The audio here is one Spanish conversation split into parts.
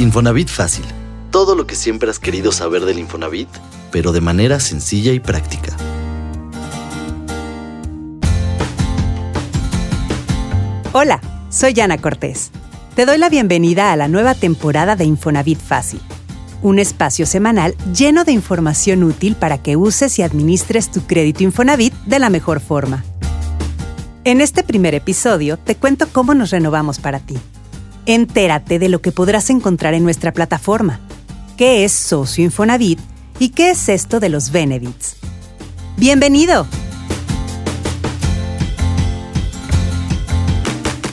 Infonavit Fácil. Todo lo que siempre has querido saber del Infonavit, pero de manera sencilla y práctica. Hola, soy Ana Cortés. Te doy la bienvenida a la nueva temporada de Infonavit Fácil, un espacio semanal lleno de información útil para que uses y administres tu crédito Infonavit de la mejor forma. En este primer episodio te cuento cómo nos renovamos para ti Entérate de lo que podrás encontrar en nuestra plataforma. ¿Qué es Socio Infonavit y qué es esto de los Benefits? ¡Bienvenido!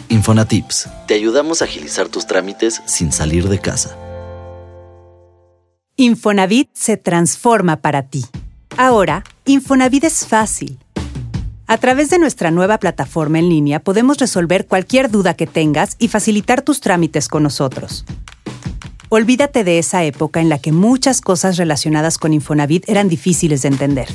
Infonatips. Te ayudamos a agilizar tus trámites sin salir de casa. Infonavit se transforma para ti. Ahora, Infonavit es fácil a través de nuestra nueva plataforma en línea podemos resolver cualquier duda que tengas y facilitar tus trámites con nosotros. Olvídate de esa época en la que muchas cosas relacionadas con Infonavit eran difíciles de entender.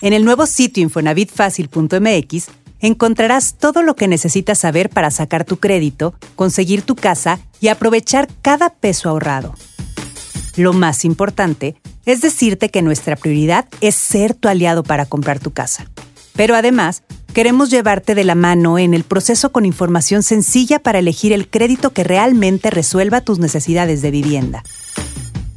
En el nuevo sitio infonavitfacil.mx encontrarás todo lo que necesitas saber para sacar tu crédito, conseguir tu casa y aprovechar cada peso ahorrado. Lo más importante es decirte que nuestra prioridad es ser tu aliado para comprar tu casa. Pero además, queremos llevarte de la mano en el proceso con información sencilla para elegir el crédito que realmente resuelva tus necesidades de vivienda.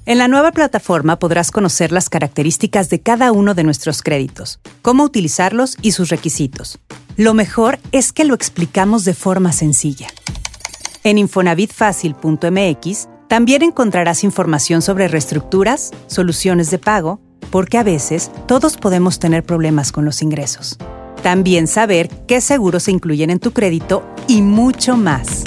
En la nueva plataforma podrás conocer las características de cada uno de nuestros créditos, cómo utilizarlos y sus requisitos. Lo mejor es que lo explicamos de forma sencilla. En infonavitfacil.mx también encontrarás información sobre reestructuras, soluciones de pago, porque a veces todos podemos tener problemas con los ingresos. También saber qué seguros se incluyen en tu crédito y mucho más.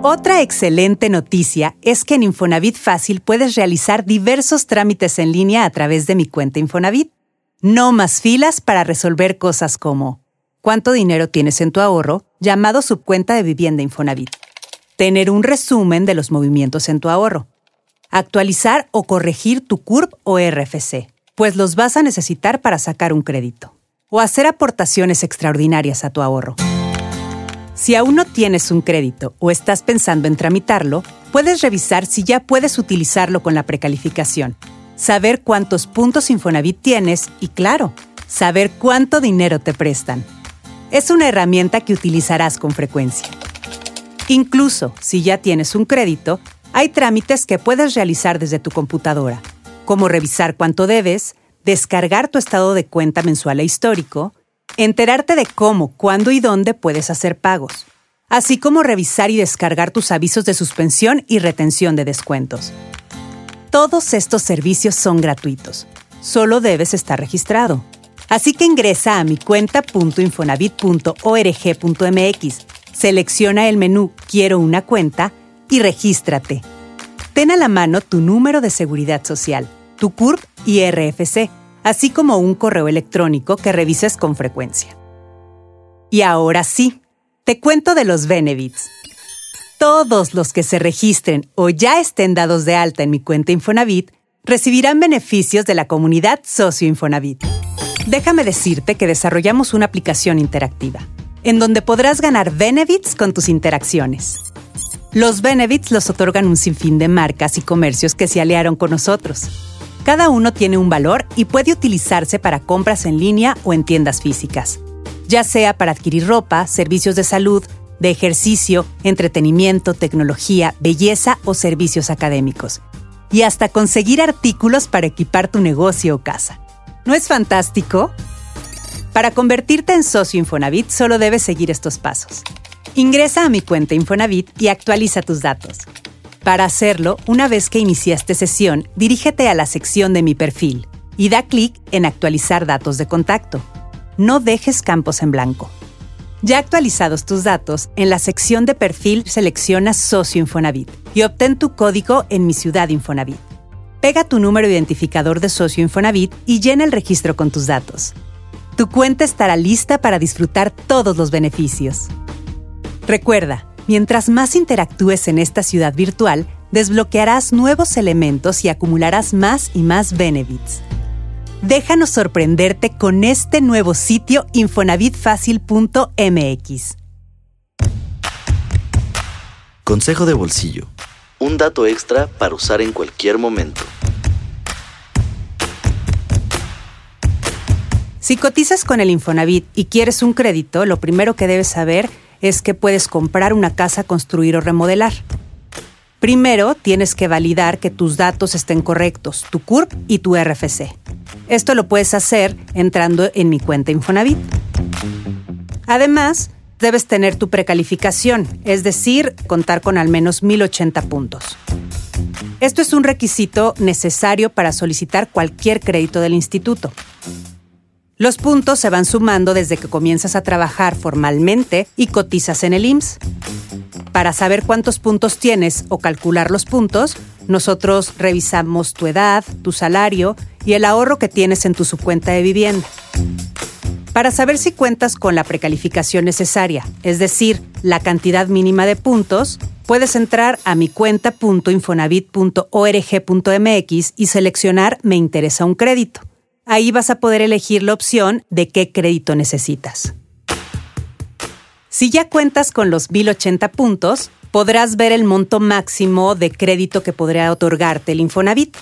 Otra excelente noticia es que en Infonavit Fácil puedes realizar diversos trámites en línea a través de mi cuenta Infonavit. No más filas para resolver cosas como cuánto dinero tienes en tu ahorro, llamado subcuenta de vivienda Infonavit tener un resumen de los movimientos en tu ahorro, actualizar o corregir tu CURP o RFC, pues los vas a necesitar para sacar un crédito, o hacer aportaciones extraordinarias a tu ahorro. Si aún no tienes un crédito o estás pensando en tramitarlo, puedes revisar si ya puedes utilizarlo con la precalificación, saber cuántos puntos Infonavit tienes y, claro, saber cuánto dinero te prestan. Es una herramienta que utilizarás con frecuencia. Incluso si ya tienes un crédito, hay trámites que puedes realizar desde tu computadora, como revisar cuánto debes, descargar tu estado de cuenta mensual e histórico, enterarte de cómo, cuándo y dónde puedes hacer pagos, así como revisar y descargar tus avisos de suspensión y retención de descuentos. Todos estos servicios son gratuitos, solo debes estar registrado. Así que ingresa a mi cuenta.infonavit.org.mx Selecciona el menú Quiero una cuenta y regístrate. Ten a la mano tu número de seguridad social, tu CURP y RFC, así como un correo electrónico que revises con frecuencia. Y ahora sí, te cuento de los Benefits. Todos los que se registren o ya estén dados de alta en mi cuenta Infonavit recibirán beneficios de la comunidad Socio Infonavit. Déjame decirte que desarrollamos una aplicación interactiva en donde podrás ganar Benefits con tus interacciones. Los Benefits los otorgan un sinfín de marcas y comercios que se aliaron con nosotros. Cada uno tiene un valor y puede utilizarse para compras en línea o en tiendas físicas, ya sea para adquirir ropa, servicios de salud, de ejercicio, entretenimiento, tecnología, belleza o servicios académicos, y hasta conseguir artículos para equipar tu negocio o casa. ¿No es fantástico? Para convertirte en socio Infonavit solo debes seguir estos pasos. Ingresa a mi cuenta Infonavit y actualiza tus datos. Para hacerlo, una vez que iniciaste sesión, dirígete a la sección de mi perfil y da clic en Actualizar datos de contacto. No dejes campos en blanco. Ya actualizados tus datos, en la sección de perfil selecciona Socio Infonavit y obtén tu código en Mi Ciudad Infonavit. Pega tu número identificador de Socio Infonavit y llena el registro con tus datos tu cuenta estará lista para disfrutar todos los beneficios. Recuerda, mientras más interactúes en esta ciudad virtual, desbloquearás nuevos elementos y acumularás más y más benefits. Déjanos sorprenderte con este nuevo sitio infonavitfacil.mx. Consejo de bolsillo. Un dato extra para usar en cualquier momento. Si cotizas con el Infonavit y quieres un crédito, lo primero que debes saber es que puedes comprar una casa, construir o remodelar. Primero, tienes que validar que tus datos estén correctos, tu CURP y tu RFC. Esto lo puedes hacer entrando en mi cuenta Infonavit. Además, debes tener tu precalificación, es decir, contar con al menos 1080 puntos. Esto es un requisito necesario para solicitar cualquier crédito del instituto. Los puntos se van sumando desde que comienzas a trabajar formalmente y cotizas en el IMSS. Para saber cuántos puntos tienes o calcular los puntos, nosotros revisamos tu edad, tu salario y el ahorro que tienes en tu subcuenta de vivienda. Para saber si cuentas con la precalificación necesaria, es decir, la cantidad mínima de puntos, puedes entrar a mi cuenta.infonavit.org.mx y seleccionar Me interesa un crédito. Ahí vas a poder elegir la opción de qué crédito necesitas. Si ya cuentas con los 1080 puntos, podrás ver el monto máximo de crédito que podría otorgarte el Infonavit.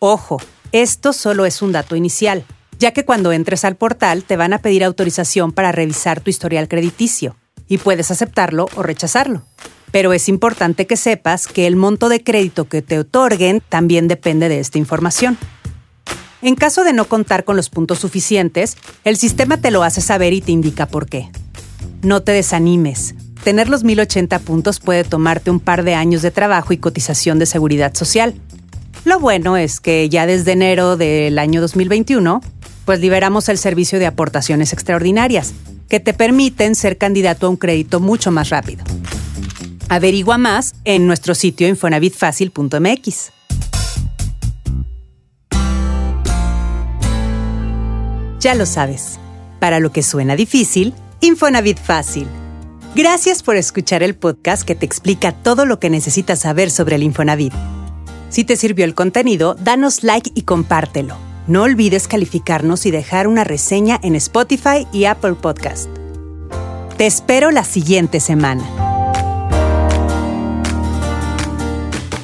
Ojo, esto solo es un dato inicial ya que cuando entres al portal te van a pedir autorización para revisar tu historial crediticio y puedes aceptarlo o rechazarlo. Pero es importante que sepas que el monto de crédito que te otorguen también depende de esta información. En caso de no contar con los puntos suficientes, el sistema te lo hace saber y te indica por qué. No te desanimes. Tener los 1080 puntos puede tomarte un par de años de trabajo y cotización de seguridad social. Lo bueno es que ya desde enero del año 2021 pues liberamos el servicio de aportaciones extraordinarias, que te permiten ser candidato a un crédito mucho más rápido. Averigua más en nuestro sitio infonavitfacil.mx. Ya lo sabes, para lo que suena difícil, Infonavit Fácil. Gracias por escuchar el podcast que te explica todo lo que necesitas saber sobre el Infonavit. Si te sirvió el contenido, danos like y compártelo. No olvides calificarnos y dejar una reseña en Spotify y Apple Podcast. Te espero la siguiente semana.